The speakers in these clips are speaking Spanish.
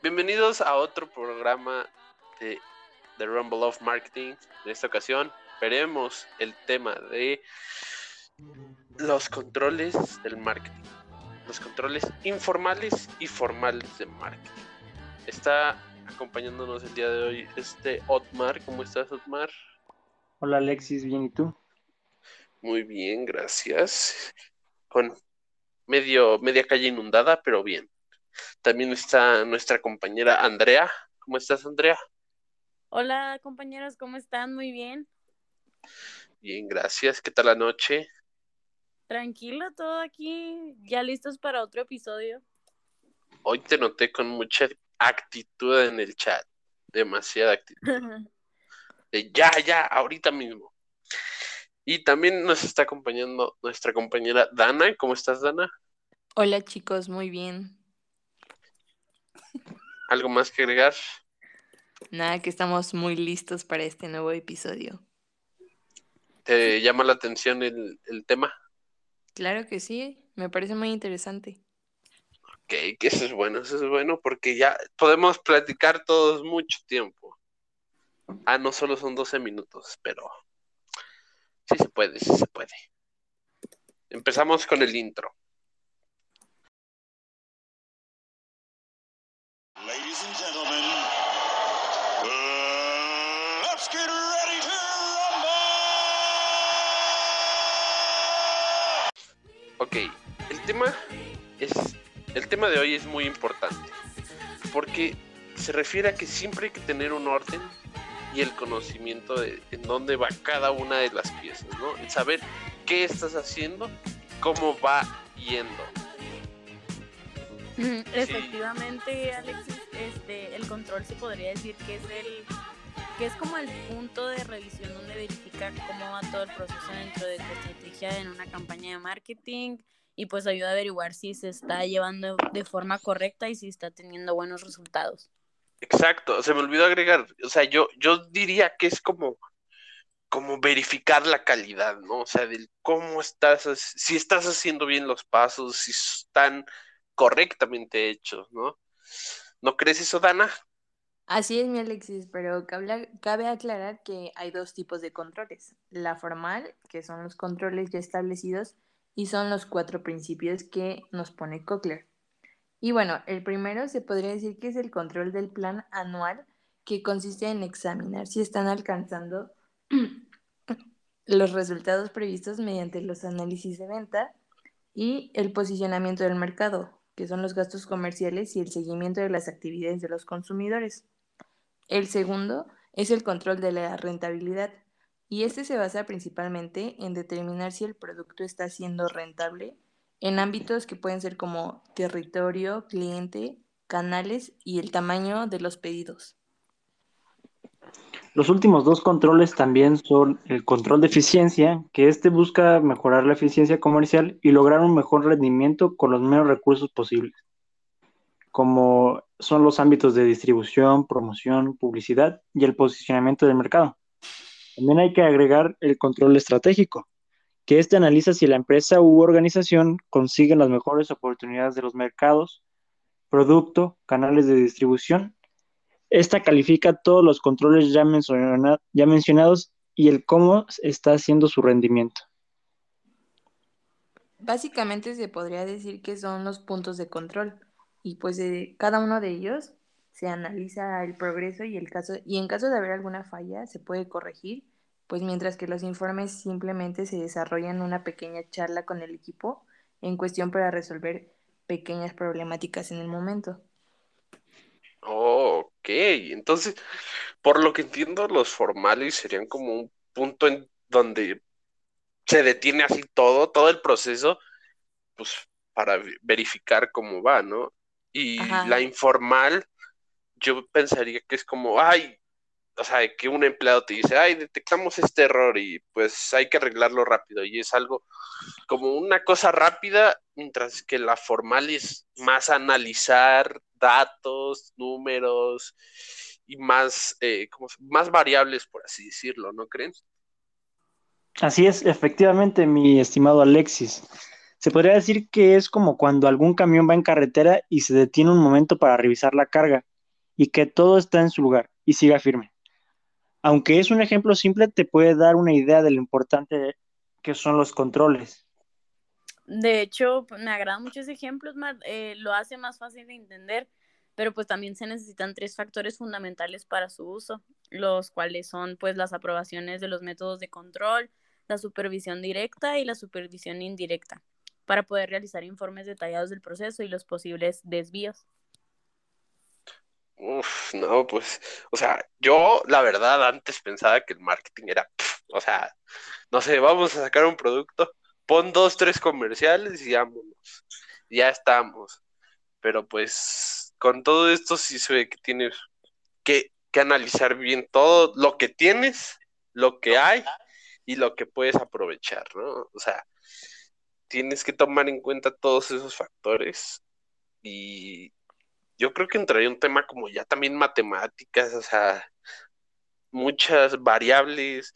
Bienvenidos a otro programa de The Rumble of Marketing. En esta ocasión veremos el tema de los controles del marketing. Los controles informales y formales de marketing. Está acompañándonos el día de hoy este Otmar. ¿Cómo estás, Otmar? Hola, Alexis. Bien, ¿y tú? Muy bien, gracias. Con medio, media calle inundada, pero bien. También está nuestra compañera Andrea. ¿Cómo estás, Andrea? Hola, compañeros, ¿cómo están? Muy bien. Bien, gracias. ¿Qué tal la noche? Tranquilo, todo aquí, ya listos para otro episodio. Hoy te noté con mucha actitud en el chat, demasiada actitud. De ya, ya, ahorita mismo. Y también nos está acompañando nuestra compañera Dana. ¿Cómo estás, Dana? Hola, chicos, muy bien. ¿Algo más que agregar? Nada, que estamos muy listos para este nuevo episodio. ¿Te llama la atención el, el tema? Claro que sí, me parece muy interesante. Ok, que eso es bueno, eso es bueno porque ya podemos platicar todos mucho tiempo. Ah, no solo son 12 minutos, pero sí se puede, sí se puede. Empezamos con el intro. Ladies and gentlemen, uh, let's get ready to rumble! Ok, el tema es el tema de hoy es muy importante porque se refiere a que siempre hay que tener un orden y el conocimiento de en dónde va cada una de las piezas, ¿no? El saber qué estás haciendo, cómo va yendo. Efectivamente, Alexis, este, el control se podría decir que es el que es como el punto de revisión donde verifica cómo va todo el proceso dentro de tu estrategia en una campaña de marketing y pues ayuda a averiguar si se está llevando de forma correcta y si está teniendo buenos resultados. Exacto, se me olvidó agregar, o sea, yo, yo diría que es como, como verificar la calidad, ¿no? O sea, del cómo estás, si estás haciendo bien los pasos, si están correctamente hechos, ¿no? ¿No crees eso, Dana? Así es, mi Alexis, pero cabe, aclarar que hay dos tipos de controles. La formal, que son los controles ya establecidos, y son los cuatro principios que nos pone Cochlear. Y bueno, el primero se podría decir que es el control del plan anual, que consiste en examinar si están alcanzando los resultados previstos mediante los análisis de venta y el posicionamiento del mercado, que son los gastos comerciales y el seguimiento de las actividades de los consumidores. El segundo es el control de la rentabilidad, y este se basa principalmente en determinar si el producto está siendo rentable en ámbitos que pueden ser como territorio, cliente, canales y el tamaño de los pedidos. Los últimos dos controles también son el control de eficiencia, que este busca mejorar la eficiencia comercial y lograr un mejor rendimiento con los menos recursos posibles, como son los ámbitos de distribución, promoción, publicidad y el posicionamiento del mercado. También hay que agregar el control estratégico, que este analiza si la empresa u organización consigue las mejores oportunidades de los mercados, producto, canales de distribución. Esta califica todos los controles ya, menciona, ya mencionados y el cómo está haciendo su rendimiento. Básicamente se podría decir que son los puntos de control y pues de cada uno de ellos se analiza el progreso y el caso y en caso de haber alguna falla se puede corregir, pues mientras que los informes simplemente se desarrollan una pequeña charla con el equipo en cuestión para resolver pequeñas problemáticas en el momento. Entonces, por lo que entiendo, los formales serían como un punto en donde se detiene así todo, todo el proceso, pues para verificar cómo va, ¿no? Y Ajá. la informal yo pensaría que es como, ay, o sea, que un empleado te dice, ay, detectamos este error y pues hay que arreglarlo rápido. Y es algo como una cosa rápida, mientras que la formal es más analizar datos, números y más, eh, más variables, por así decirlo, ¿no creen? Así es, efectivamente, mi estimado Alexis. Se podría decir que es como cuando algún camión va en carretera y se detiene un momento para revisar la carga y que todo está en su lugar y siga firme. Aunque es un ejemplo simple, te puede dar una idea de lo importante que son los controles. De hecho, pues, me agradan muchos ejemplos, eh, lo hace más fácil de entender, pero pues también se necesitan tres factores fundamentales para su uso, los cuales son pues las aprobaciones de los métodos de control, la supervisión directa y la supervisión indirecta, para poder realizar informes detallados del proceso y los posibles desvíos. Uf, no, pues, o sea, yo la verdad antes pensaba que el marketing era, o sea, no sé, vamos a sacar un producto, pon dos, tres comerciales y vámonos, ya estamos. Pero pues con todo esto sí se ve que tienes que, que analizar bien todo lo que tienes, lo que hay y lo que puedes aprovechar, ¿no? O sea, tienes que tomar en cuenta todos esos factores y yo creo que entraría un tema como ya también matemáticas, o sea, muchas variables,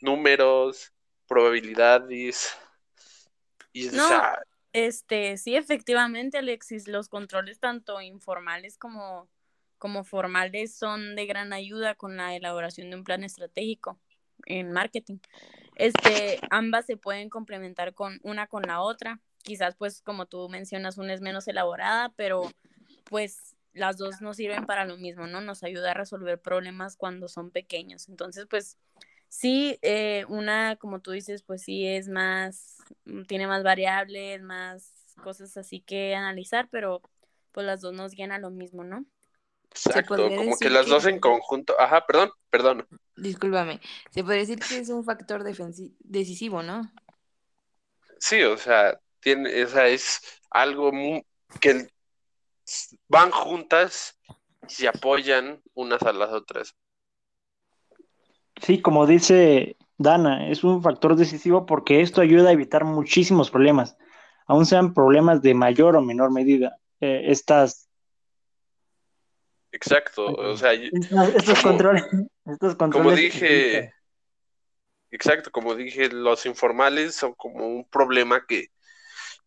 números, probabilidades. Y, o No, sea, Este, sí, efectivamente, Alexis, los controles tanto informales como, como formales son de gran ayuda con la elaboración de un plan estratégico en marketing. Este, ambas se pueden complementar con una con la otra. Quizás, pues, como tú mencionas, una es menos elaborada, pero pues las dos nos sirven para lo mismo, ¿no? Nos ayuda a resolver problemas cuando son pequeños. Entonces, pues, sí, eh, una, como tú dices, pues sí es más, mm, tiene más variables, más cosas así que analizar, pero pues las dos nos guían a lo mismo, ¿no? exacto, como que las que- dos en conjunto. Ajá, perdón, perdón. Discúlpame, se puede decir que es un factor decisivo, ¿no? Sí, o sea, tiene, o sea, es algo mu- que van juntas y se apoyan unas a las otras. Sí, como dice Dana, es un factor decisivo porque esto ayuda a evitar muchísimos problemas, aun sean problemas de mayor o menor medida. Eh, estas, Exacto, o sea, estos Como- controles, estos como controles dije, exacto, como dije, los informales son como un problema que,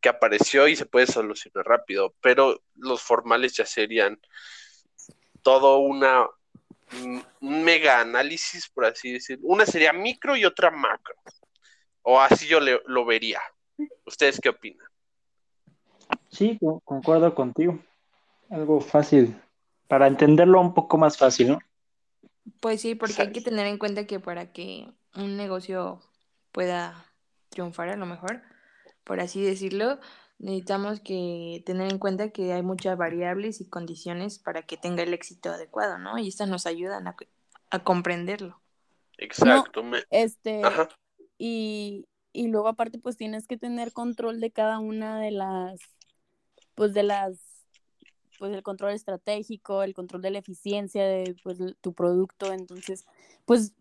que apareció y se puede solucionar rápido, pero los formales ya serían todo una un mega análisis, por así decirlo. Una sería micro y otra macro. O así yo le- lo vería. ¿Ustedes qué opinan? Sí, co- concuerdo contigo. Algo fácil, para entenderlo un poco más fácil, ¿no? Pues sí, porque hay que tener en cuenta que para que un negocio pueda triunfar a lo mejor, por así decirlo, necesitamos que tener en cuenta que hay muchas variables y condiciones para que tenga el éxito adecuado, ¿no? Y estas nos ayudan a, a comprenderlo. Exacto. Este, Ajá. y, y luego aparte pues tienes que tener control de cada una de las, pues de las, pues el control estratégico, el control de la eficiencia de pues tu producto, entonces pues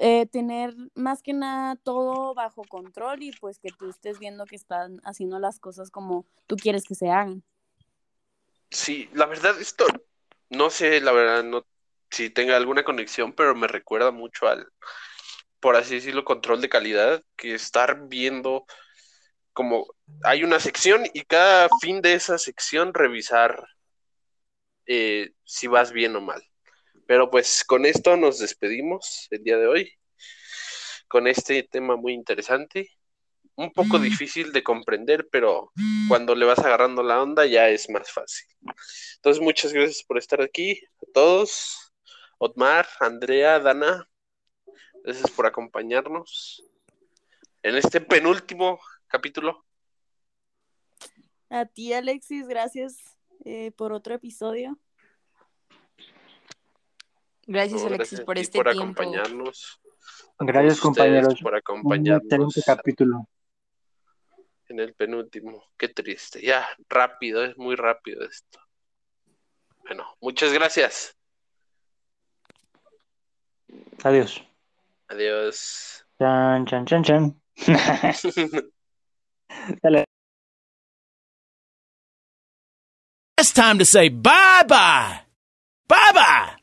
eh, tener más que nada todo bajo control y pues que tú estés viendo que están haciendo las cosas como tú quieres que se hagan. Sí, la verdad, esto, no sé, la verdad, no si tenga alguna conexión, pero me recuerda mucho al, por así decirlo, control de calidad, que estar viendo como hay una sección y cada fin de esa sección revisar eh, si vas bien o mal. Pero pues con esto nos despedimos el día de hoy, con este tema muy interesante, un poco difícil de comprender, pero cuando le vas agarrando la onda ya es más fácil. Entonces, muchas gracias por estar aquí, a todos, Otmar, Andrea, Dana, gracias por acompañarnos en este penúltimo capítulo. A ti, Alexis, gracias eh, por otro episodio. Gracias, No, Alexis, gracias por este por tiempo. acompañarnos. Gracias, compañeros. por Un acompañarnos excelente capítulo. en el penúltimo. Qué triste. Ya, rápido, es muy rápido esto. Bueno, muchas gracias. Adiós. Adiós. Chan, chan, chan, chan. Dale. It's time to say bye bye. Bye bye.